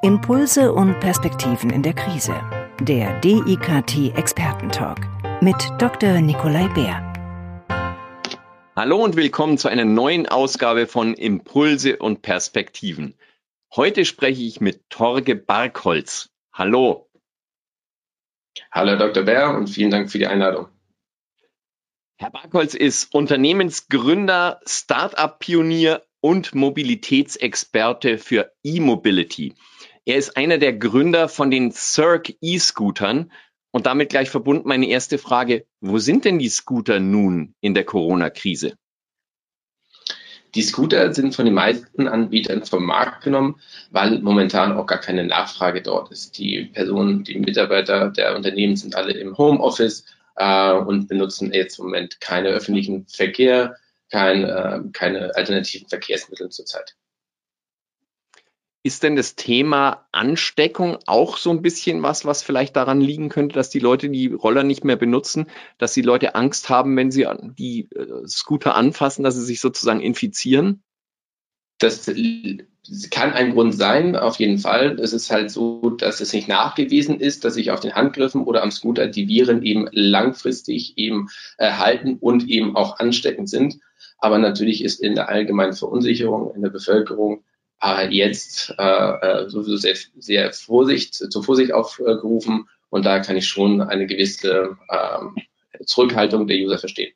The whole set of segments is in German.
Impulse und Perspektiven in der Krise. Der DIKT Expertentalk mit Dr. Nikolai Bär. Hallo und willkommen zu einer neuen Ausgabe von Impulse und Perspektiven. Heute spreche ich mit Torge Barkholz. Hallo. Hallo Dr. Bär und vielen Dank für die Einladung. Herr Barkholz ist Unternehmensgründer, Start-up-Pionier und Mobilitätsexperte für E-Mobility. Er ist einer der Gründer von den Cirque E-Scootern. Und damit gleich verbunden meine erste Frage, wo sind denn die Scooter nun in der Corona-Krise? Die Scooter sind von den meisten Anbietern vom Markt genommen, weil momentan auch gar keine Nachfrage dort ist. Die Personen, die Mitarbeiter der Unternehmen sind alle im Homeoffice äh, und benutzen jetzt im Moment keine öffentlichen Verkehr, kein, äh, keine alternativen Verkehrsmittel zurzeit. Ist denn das Thema Ansteckung auch so ein bisschen was, was vielleicht daran liegen könnte, dass die Leute die Roller nicht mehr benutzen, dass die Leute Angst haben, wenn sie die äh, Scooter anfassen, dass sie sich sozusagen infizieren? Das kann ein Grund sein, auf jeden Fall. Es ist halt so, dass es nicht nachgewiesen ist, dass sich auf den Handgriffen oder am Scooter die Viren eben langfristig eben erhalten und eben auch ansteckend sind. Aber natürlich ist in der allgemeinen Verunsicherung in der Bevölkerung äh, jetzt äh, äh, sowieso sehr, sehr Vorsicht, zur Vorsicht aufgerufen und da kann ich schon eine gewisse äh, Zurückhaltung der User verstehen.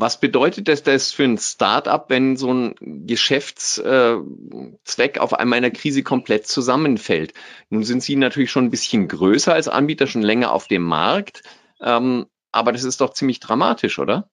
Was bedeutet das, das für ein Startup, wenn so ein Geschäftszweck auf einmal in der Krise komplett zusammenfällt? Nun sind Sie natürlich schon ein bisschen größer als Anbieter, schon länger auf dem Markt, ähm, aber das ist doch ziemlich dramatisch, oder?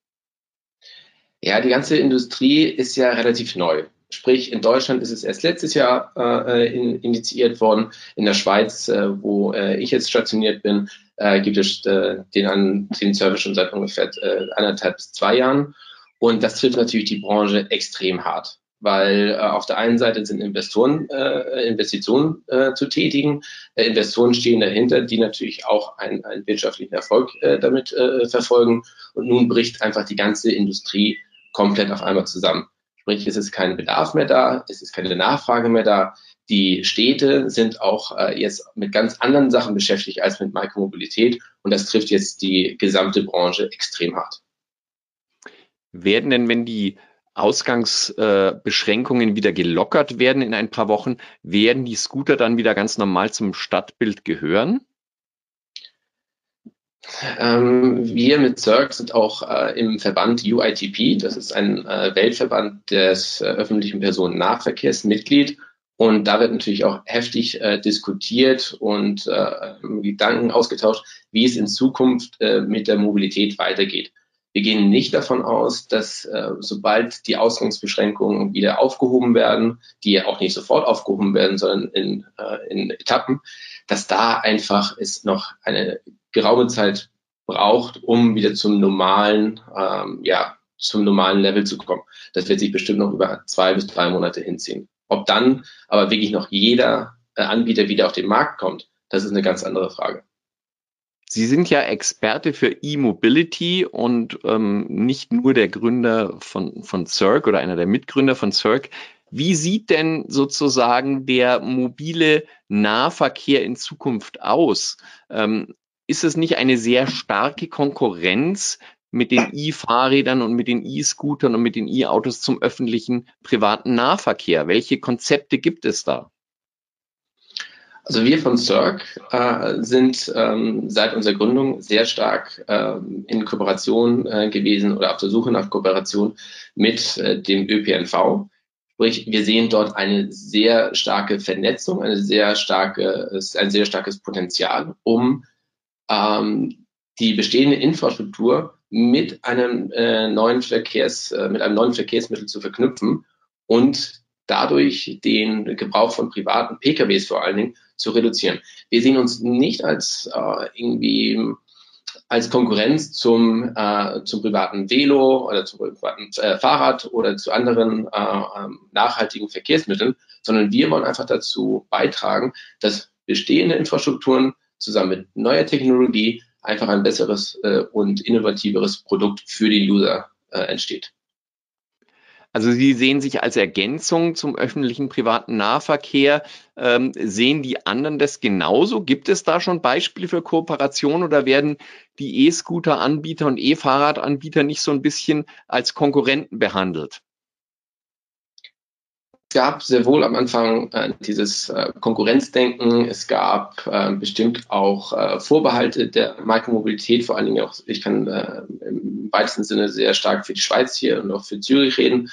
Ja, die ganze Industrie ist ja relativ neu. Sprich, in Deutschland ist es erst letztes Jahr äh, in, initiiert worden. In der Schweiz, äh, wo äh, ich jetzt stationiert bin, äh, gibt es äh, den, an, den Service schon seit ungefähr äh, anderthalb bis zwei Jahren. Und das trifft natürlich die Branche extrem hart, weil äh, auf der einen Seite sind Investoren, äh, Investitionen äh, zu tätigen. Äh, Investoren stehen dahinter, die natürlich auch einen, einen wirtschaftlichen Erfolg äh, damit äh, verfolgen. Und nun bricht einfach die ganze Industrie komplett auf einmal zusammen. Sprich, es ist kein Bedarf mehr da, es ist keine Nachfrage mehr da. Die Städte sind auch äh, jetzt mit ganz anderen Sachen beschäftigt als mit Mikromobilität und das trifft jetzt die gesamte Branche extrem hart. Werden denn, wenn die Ausgangsbeschränkungen äh, wieder gelockert werden in ein paar Wochen, werden die Scooter dann wieder ganz normal zum Stadtbild gehören? Ähm, wir mit CERC sind auch äh, im Verband UITP, das ist ein äh, Weltverband des äh, öffentlichen Personennahverkehrs, Mitglied. Und da wird natürlich auch heftig äh, diskutiert und äh, Gedanken ausgetauscht, wie es in Zukunft äh, mit der Mobilität weitergeht. Wir gehen nicht davon aus, dass sobald die Ausgangsbeschränkungen wieder aufgehoben werden, die ja auch nicht sofort aufgehoben werden, sondern in, in Etappen, dass da einfach es noch eine geraume Zeit braucht, um wieder zum normalen, ähm, ja, zum normalen Level zu kommen. Das wird sich bestimmt noch über zwei bis drei Monate hinziehen. Ob dann aber wirklich noch jeder äh, Anbieter wieder auf den Markt kommt, das ist eine ganz andere Frage. Sie sind ja Experte für E-Mobility und ähm, nicht nur der Gründer von, von Cirque oder einer der Mitgründer von Cirque. Wie sieht denn sozusagen der mobile Nahverkehr in Zukunft aus? Ähm, ist es nicht eine sehr starke Konkurrenz mit den E-Fahrrädern und mit den E-Scootern und mit den E-Autos zum öffentlichen privaten Nahverkehr? Welche Konzepte gibt es da? Also wir von Cirque äh, sind ähm, seit unserer Gründung sehr stark äh, in Kooperation äh, gewesen oder auf der Suche nach Kooperation mit äh, dem ÖPNV. Sprich, wir sehen dort eine sehr starke Vernetzung, eine sehr starke, ein sehr starkes Potenzial, um ähm, die bestehende Infrastruktur mit einem äh, neuen Verkehrs, äh, mit einem neuen Verkehrsmittel zu verknüpfen und dadurch den Gebrauch von privaten PKWs vor allen Dingen zu reduzieren. Wir sehen uns nicht als äh, irgendwie als Konkurrenz zum, äh, zum privaten Velo oder zum privaten äh, Fahrrad oder zu anderen äh, ähm, nachhaltigen Verkehrsmitteln, sondern wir wollen einfach dazu beitragen, dass bestehende Infrastrukturen zusammen mit neuer Technologie einfach ein besseres äh, und innovativeres Produkt für den User äh, entsteht. Also Sie sehen sich als Ergänzung zum öffentlichen privaten Nahverkehr. Ähm, sehen die anderen das genauso? Gibt es da schon Beispiele für Kooperation oder werden die E-Scooter-Anbieter und E-Fahrrad-Anbieter nicht so ein bisschen als Konkurrenten behandelt? Es gab sehr wohl am Anfang äh, dieses äh, Konkurrenzdenken. Es gab äh, bestimmt auch äh, Vorbehalte der Mikromobilität, vor allen Dingen auch, ich kann äh, im weitesten Sinne sehr stark für die Schweiz hier und auch für Zürich reden.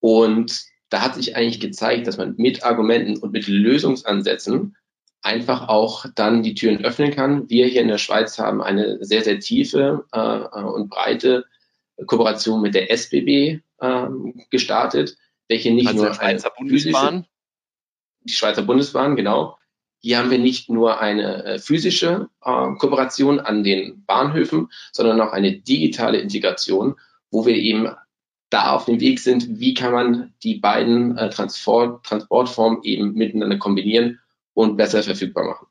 Und da hat sich eigentlich gezeigt, dass man mit Argumenten und mit Lösungsansätzen einfach auch dann die Türen öffnen kann. Wir hier in der Schweiz haben eine sehr, sehr tiefe äh, und breite Kooperation mit der SBB ähm, gestartet welche nicht also nur Schweizer Bundesbahn. Die Schweizer Bundesbahn, genau. Hier haben wir nicht nur eine äh, physische äh, Kooperation an den Bahnhöfen, sondern auch eine digitale Integration, wo wir eben da auf dem Weg sind, wie kann man die beiden äh, Transport, Transportformen eben miteinander kombinieren und besser verfügbar machen.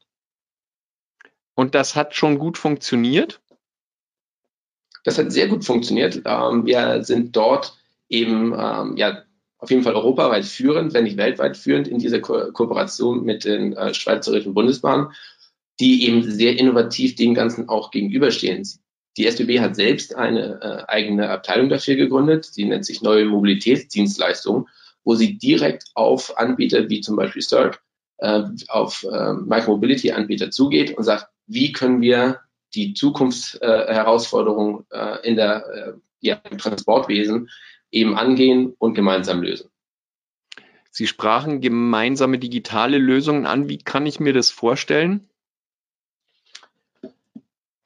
Und das hat schon gut funktioniert? Das hat sehr gut funktioniert. Ähm, wir sind dort eben ähm, ja, auf jeden Fall europaweit führend, wenn nicht weltweit führend in dieser Ko Kooperation mit den äh, Schweizerischen Bundesbahnen, die eben sehr innovativ dem Ganzen auch gegenüberstehen. Die SBB hat selbst eine äh, eigene Abteilung dafür gegründet, die nennt sich Neue Mobilitätsdienstleistungen, wo sie direkt auf Anbieter wie zum Beispiel Cirque, äh, auf äh, Micromobility-Anbieter zugeht und sagt, wie können wir die Zukunftsherausforderungen äh, in der äh, ja, im Transportwesen eben angehen und gemeinsam lösen. Sie sprachen gemeinsame digitale Lösungen an. Wie kann ich mir das vorstellen?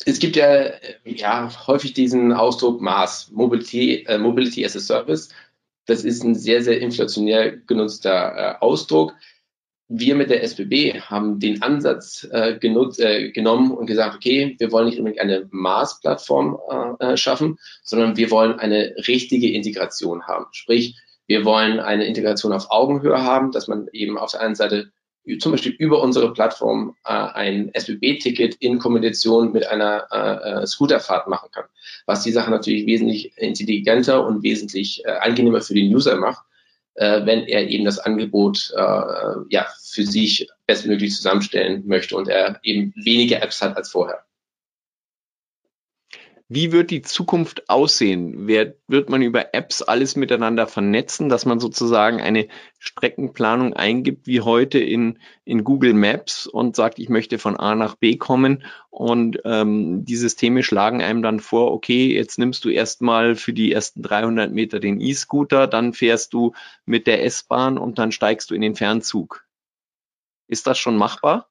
Es gibt ja, ja häufig diesen Ausdruck Maß, Mobility, äh, Mobility as a Service. Das ist ein sehr, sehr inflationär genutzter äh, Ausdruck. Wir mit der SBB haben den Ansatz äh, genutzt, äh, genommen und gesagt, okay, wir wollen nicht unbedingt eine Maßplattform äh, äh, schaffen, sondern wir wollen eine richtige Integration haben. Sprich, wir wollen eine Integration auf Augenhöhe haben, dass man eben auf der einen Seite zum Beispiel über unsere Plattform äh, ein SBB-Ticket in Kombination mit einer äh, äh, Scooterfahrt machen kann, was die Sache natürlich wesentlich intelligenter und wesentlich äh, angenehmer für den User macht, äh, wenn er eben das Angebot äh, ja, für sich bestmöglich zusammenstellen möchte und er eben weniger Apps hat als vorher. Wie wird die Zukunft aussehen? Wer, wird man über Apps alles miteinander vernetzen, dass man sozusagen eine Streckenplanung eingibt wie heute in, in Google Maps und sagt, ich möchte von A nach B kommen und ähm, die Systeme schlagen einem dann vor, okay, jetzt nimmst du erstmal für die ersten 300 Meter den E-Scooter, dann fährst du mit der S-Bahn und dann steigst du in den Fernzug. Ist das schon machbar?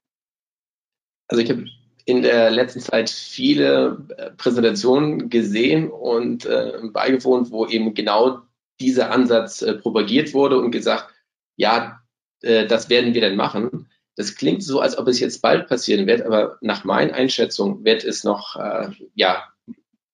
Also ich habe in der letzten Zeit viele äh, Präsentationen gesehen und äh, beigewohnt, wo eben genau dieser Ansatz äh, propagiert wurde und gesagt, ja, äh, das werden wir dann machen. Das klingt so, als ob es jetzt bald passieren wird, aber nach meinen Einschätzungen wird es noch, äh, ja,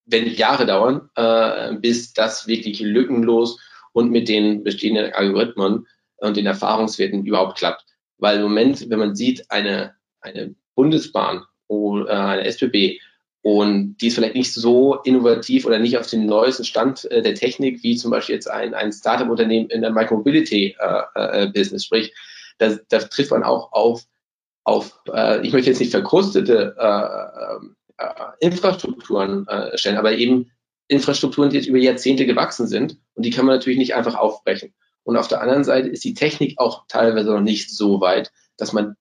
wenn Jahre dauern, äh, bis das wirklich lückenlos und mit den bestehenden Algorithmen und den Erfahrungswerten überhaupt klappt. Weil im Moment, wenn man sieht, eine, eine Bundesbahn oder äh, eine SBB und die ist vielleicht nicht so innovativ oder nicht auf dem neuesten Stand äh, der Technik wie zum Beispiel jetzt ein, ein Startup-Unternehmen in der Micromobility-Business. Äh, äh, Sprich, da, da trifft man auch auf, auf äh, ich möchte jetzt nicht verkrustete äh, äh, Infrastrukturen äh, stellen, aber eben Infrastrukturen, die jetzt über Jahrzehnte gewachsen sind und die kann man natürlich nicht einfach aufbrechen. Und auf der anderen Seite ist die Technik auch teilweise noch nicht so weit, dass man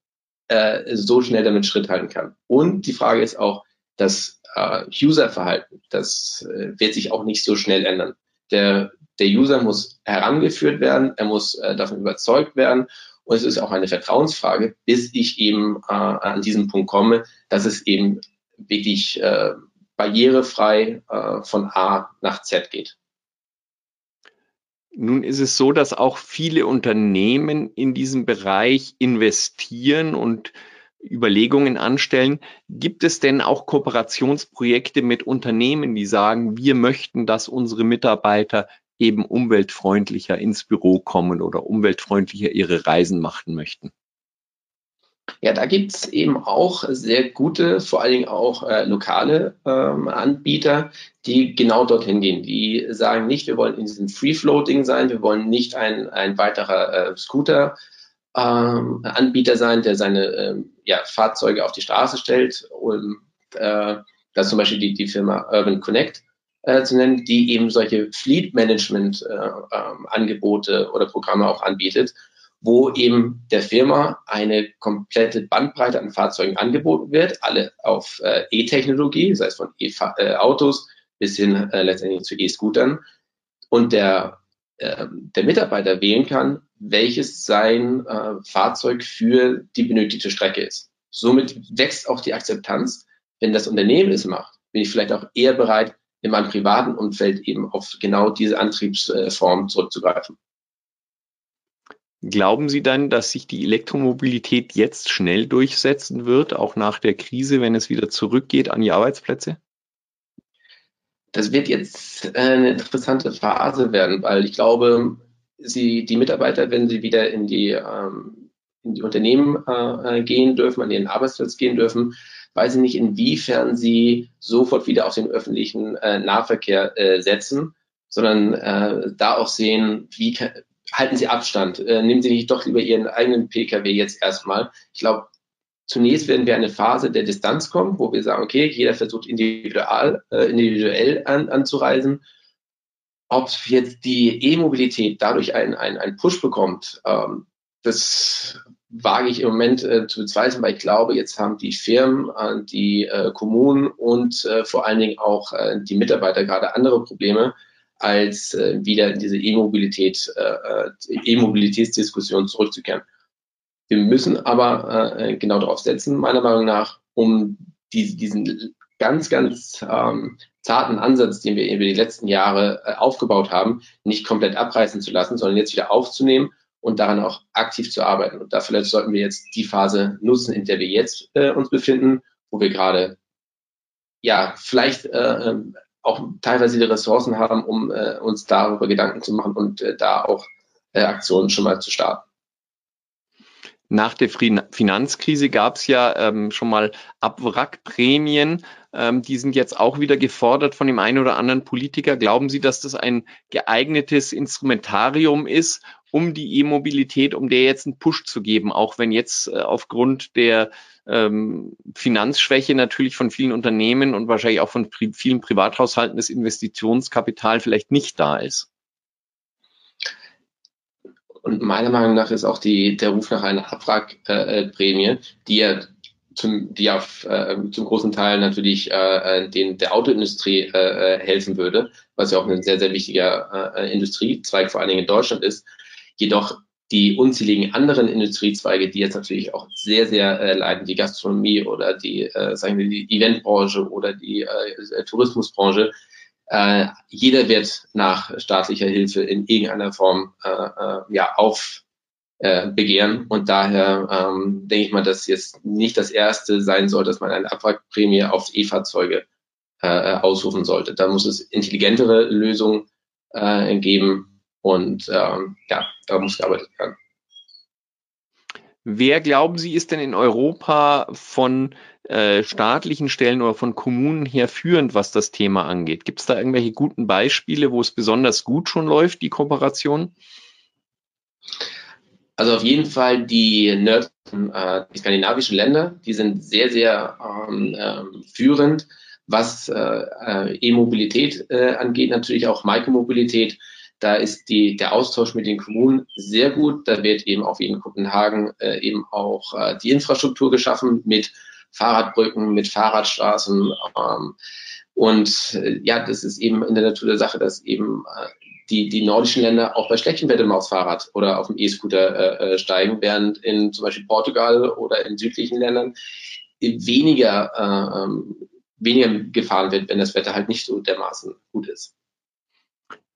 äh, so schnell damit Schritt halten kann. Und die Frage ist auch, das äh, Userverhalten, das äh, wird sich auch nicht so schnell ändern. Der, der User muss herangeführt werden, er muss äh, davon überzeugt werden und es ist auch eine Vertrauensfrage, bis ich eben äh, an diesen Punkt komme, dass es eben wirklich äh, barrierefrei äh, von A nach Z geht. Nun ist es so, dass auch viele Unternehmen in diesem Bereich investieren und Überlegungen anstellen. Gibt es denn auch Kooperationsprojekte mit Unternehmen, die sagen, wir möchten, dass unsere Mitarbeiter eben umweltfreundlicher ins Büro kommen oder umweltfreundlicher ihre Reisen machen möchten? Ja, da gibt's eben auch sehr gute, vor allen Dingen auch äh, lokale ähm, Anbieter, die genau dorthin gehen. Die sagen nicht, wir wollen in diesem Free-Floating sein, wir wollen nicht ein, ein weiterer äh, Scooter-Anbieter ähm, sein, der seine ähm, ja, Fahrzeuge auf die Straße stellt. Und, äh, das ist zum Beispiel die, die Firma Urban Connect äh, zu nennen, die eben solche Fleet-Management-Angebote äh, ähm, oder Programme auch anbietet wo eben der Firma eine komplette Bandbreite an Fahrzeugen angeboten wird, alle auf äh, E-Technologie, sei es von E-Autos bis hin äh, letztendlich zu E-Scootern. Und der, äh, der Mitarbeiter wählen kann, welches sein äh, Fahrzeug für die benötigte Strecke ist. Somit wächst auch die Akzeptanz. Wenn das Unternehmen es macht, bin ich vielleicht auch eher bereit, in meinem privaten Umfeld eben auf genau diese Antriebsform zurückzugreifen. Glauben Sie dann, dass sich die Elektromobilität jetzt schnell durchsetzen wird, auch nach der Krise, wenn es wieder zurückgeht an die Arbeitsplätze? Das wird jetzt eine interessante Phase werden, weil ich glaube, sie, die Mitarbeiter, wenn sie wieder in die, ähm, in die Unternehmen äh, gehen dürfen, an ihren Arbeitsplatz gehen dürfen, weiß ich nicht, inwiefern sie sofort wieder auf den öffentlichen äh, Nahverkehr äh, setzen, sondern äh, da auch sehen, wie, halten Sie Abstand, äh, nehmen Sie nicht doch lieber Ihren eigenen Pkw jetzt erstmal. Ich glaube, zunächst werden wir eine Phase der Distanz kommen, wo wir sagen, okay, jeder versucht individual, äh, individuell an, anzureisen. Ob jetzt die E-Mobilität dadurch einen, einen Push bekommt, ähm, das wage ich im Moment äh, zu bezweifeln, weil ich glaube, jetzt haben die Firmen, äh, die äh, Kommunen und äh, vor allen Dingen auch äh, die Mitarbeiter gerade andere Probleme, als äh, wieder in diese E-Mobilität, äh, äh, E-Mobilitätsdiskussion zurückzukehren. Wir müssen aber äh, genau darauf setzen, meiner Meinung nach, um die, diesen ganz, ganz ähm, zarten Ansatz, den wir über die letzten Jahre äh, aufgebaut haben, nicht komplett abreißen zu lassen, sondern jetzt wieder aufzunehmen und daran auch aktiv zu arbeiten. Und dafür sollten wir jetzt die Phase nutzen, in der wir jetzt äh, uns befinden, wo wir gerade ja vielleicht äh, ähm, auch teilweise die Ressourcen haben, um äh, uns darüber Gedanken zu machen und äh, da auch äh, Aktionen schon mal zu starten. Nach der Finanzkrise gab es ja ähm, schon mal Abwrackprämien. Ähm, die sind jetzt auch wieder gefordert von dem einen oder anderen Politiker. Glauben Sie, dass das ein geeignetes Instrumentarium ist, um die E-Mobilität, um der jetzt einen Push zu geben, auch wenn jetzt äh, aufgrund der ähm, Finanzschwäche natürlich von vielen Unternehmen und wahrscheinlich auch von pri vielen Privathaushalten das Investitionskapital vielleicht nicht da ist? Und meiner Meinung nach ist auch die, der Ruf nach einer Abwrackprämie, äh, die ja zum, die auf, äh, zum großen Teil natürlich äh, den, der Autoindustrie äh, äh helfen würde, was ja auch ein sehr, sehr wichtiger äh, Industriezweig vor allen Dingen in Deutschland ist, Jedoch die unzähligen anderen Industriezweige, die jetzt natürlich auch sehr, sehr äh, leiden, die Gastronomie oder die, äh, sagen wir, die Eventbranche oder die äh, Tourismusbranche, äh, jeder wird nach staatlicher Hilfe in irgendeiner Form äh, äh, ja auf äh, begehren und daher ähm, denke ich mal, dass jetzt nicht das erste sein soll, dass man eine Abwrackprämie auf E-Fahrzeuge äh, ausrufen sollte. Da muss es intelligentere Lösungen äh, geben, und ähm, ja, da muss gearbeitet werden. Wer glauben Sie ist denn in Europa von äh, staatlichen Stellen oder von Kommunen her führend, was das Thema angeht? Gibt es da irgendwelche guten Beispiele, wo es besonders gut schon läuft, die Kooperation? Also auf jeden Fall die, Nerd, äh, die skandinavischen Länder, die sind sehr, sehr ähm, äh, führend, was äh, äh, E-Mobilität äh, angeht, natürlich auch Micromobilität. Da ist die, der Austausch mit den Kommunen sehr gut. Da wird eben auch wie in Kopenhagen äh, eben auch äh, die Infrastruktur geschaffen mit Fahrradbrücken, mit Fahrradstraßen. Ähm, und äh, ja, das ist eben in der Natur der Sache, dass eben äh, die, die nordischen Länder auch bei schlechtem Wetter mal aufs Fahrrad oder auf dem E-Scooter äh, äh, steigen, während in zum Beispiel Portugal oder in südlichen Ländern weniger, äh, ähm, weniger gefahren wird, wenn das Wetter halt nicht so dermaßen gut ist.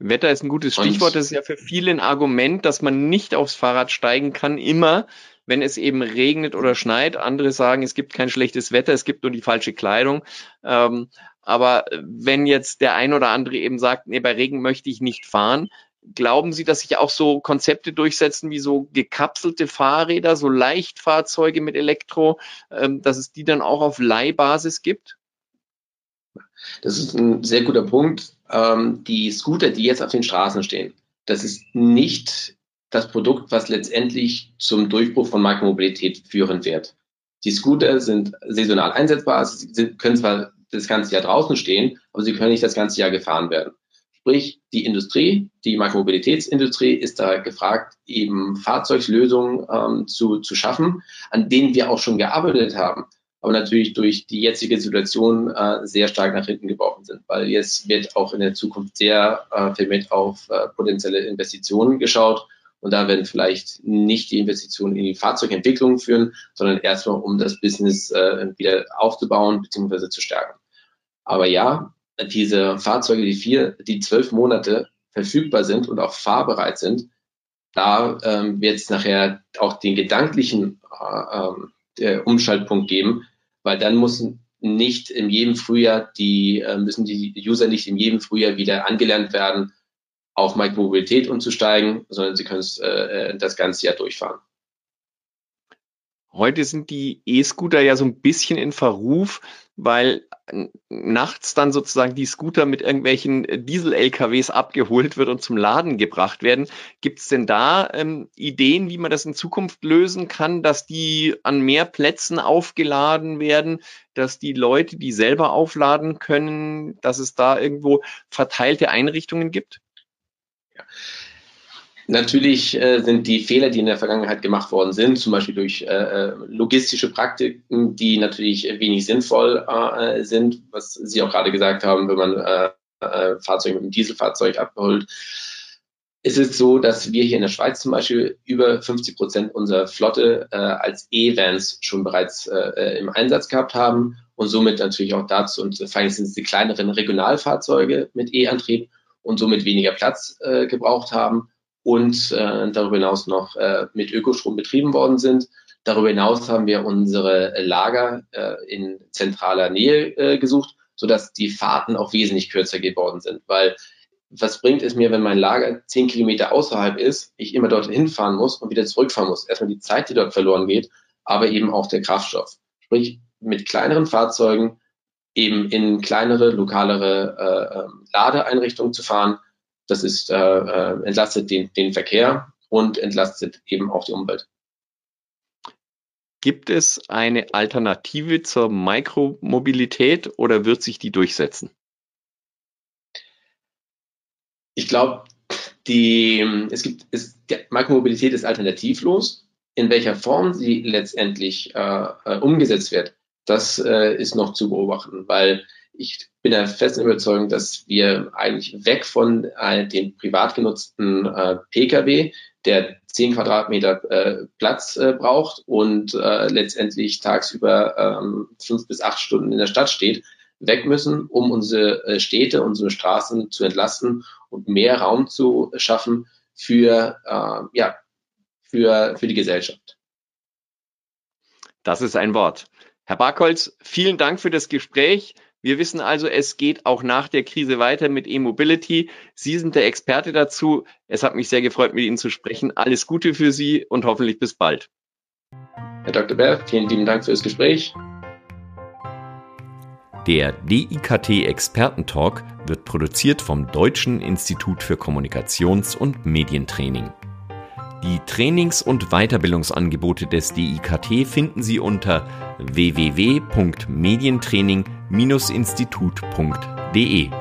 Wetter ist ein gutes Stichwort. Das ist ja für viele ein Argument, dass man nicht aufs Fahrrad steigen kann, immer, wenn es eben regnet oder schneit. Andere sagen, es gibt kein schlechtes Wetter, es gibt nur die falsche Kleidung. Ähm, aber wenn jetzt der ein oder andere eben sagt, nee, bei Regen möchte ich nicht fahren, glauben Sie, dass sich auch so Konzepte durchsetzen wie so gekapselte Fahrräder, so Leichtfahrzeuge mit Elektro, ähm, dass es die dann auch auf Leihbasis gibt? Das ist ein sehr guter Punkt. Ähm, die Scooter, die jetzt auf den Straßen stehen, das ist nicht das Produkt, was letztendlich zum Durchbruch von Makromobilität führen wird. Die Scooter sind saisonal einsetzbar, sie können zwar das ganze Jahr draußen stehen, aber sie können nicht das ganze Jahr gefahren werden. Sprich, die Industrie, die Makromobilitätsindustrie ist da gefragt, eben Fahrzeugslösungen ähm, zu, zu schaffen, an denen wir auch schon gearbeitet haben, aber natürlich durch die jetzige Situation äh, sehr stark nach hinten geworfen sind, weil jetzt wird auch in der Zukunft sehr äh, vermehrt auf äh, potenzielle Investitionen geschaut und da werden vielleicht nicht die Investitionen in die Fahrzeugentwicklung führen, sondern erstmal um das Business äh, wieder aufzubauen bzw. zu stärken. Aber ja, diese Fahrzeuge, die vier, die zwölf Monate verfügbar sind und auch fahrbereit sind, da ähm, wird es nachher auch den gedanklichen äh, äh, Umschaltpunkt geben, weil dann muss nicht in jedem Frühjahr die äh, müssen die User nicht in jedem Frühjahr wieder angelernt werden, auf Micromobilität umzusteigen, sondern sie können es äh, äh, das ganze Jahr durchfahren. Heute sind die E-Scooter ja so ein bisschen in Verruf, weil nachts dann sozusagen die Scooter mit irgendwelchen Diesel-LKWs abgeholt wird und zum Laden gebracht werden. Gibt es denn da ähm, Ideen, wie man das in Zukunft lösen kann, dass die an mehr Plätzen aufgeladen werden, dass die Leute die selber aufladen können, dass es da irgendwo verteilte Einrichtungen gibt? Ja. Natürlich äh, sind die Fehler, die in der Vergangenheit gemacht worden sind, zum Beispiel durch äh, äh logistische Praktiken, die natürlich wenig sinnvoll äh, sind, was Sie auch gerade gesagt haben, wenn man äh, äh, Fahrzeuge mit einem Dieselfahrzeug abholt. Es ist so, dass wir hier in der Schweiz zum Beispiel über 50 Prozent unserer Flotte äh, als E-Vans schon bereits äh, im Einsatz gehabt haben und somit natürlich auch dazu, und vor allem sind es die kleineren Regionalfahrzeuge mit E-Antrieb und somit weniger Platz äh, gebraucht haben und äh, darüber hinaus noch äh, mit Ökostrom betrieben worden sind. Darüber hinaus haben wir unsere Lager äh, in zentraler Nähe äh, gesucht, sodass die Fahrten auch wesentlich kürzer geworden sind. Weil was bringt es mir, wenn mein Lager zehn Kilometer außerhalb ist, ich immer dort hinfahren muss und wieder zurückfahren muss? Erstmal die Zeit, die dort verloren geht, aber eben auch der Kraftstoff. Sprich, mit kleineren Fahrzeugen eben in kleinere, lokalere äh, ähm, Ladeeinrichtungen zu fahren, das ist, äh, äh, entlastet den, den Verkehr und entlastet eben auch die Umwelt. Gibt es eine Alternative zur Mikromobilität oder wird sich die durchsetzen? Ich glaube, die, es gibt, es, die Mikromobilität ist alternativlos. In welcher Form sie letztendlich äh, äh umgesetzt wird, das äh, ist noch zu beobachten, weil ich bin der festen Überzeugung, dass wir eigentlich weg von äh, dem privat genutzten äh, Pkw, der zehn Quadratmeter äh, Platz äh, braucht und äh, letztendlich tagsüber ähm, fünf bis acht Stunden in der Stadt steht, weg müssen, um unsere äh, Städte, unsere Straßen zu entlasten und mehr Raum zu schaffen für, äh, ja, für, für die Gesellschaft. Das ist ein Wort. Herr Barkholz, vielen Dank für das Gespräch. Wir wissen also, es geht auch nach der Krise weiter mit E-Mobility. Sie sind der Experte dazu. Es hat mich sehr gefreut, mit Ihnen zu sprechen. Alles Gute für Sie und hoffentlich bis bald. Herr Dr. Bär, vielen lieben Dank für das Gespräch. Der DIKT Expertentalk wird produziert vom Deutschen Institut für Kommunikations- und Medientraining. Die Trainings- und Weiterbildungsangebote des DIKT finden Sie unter www.medientraining.de institut.de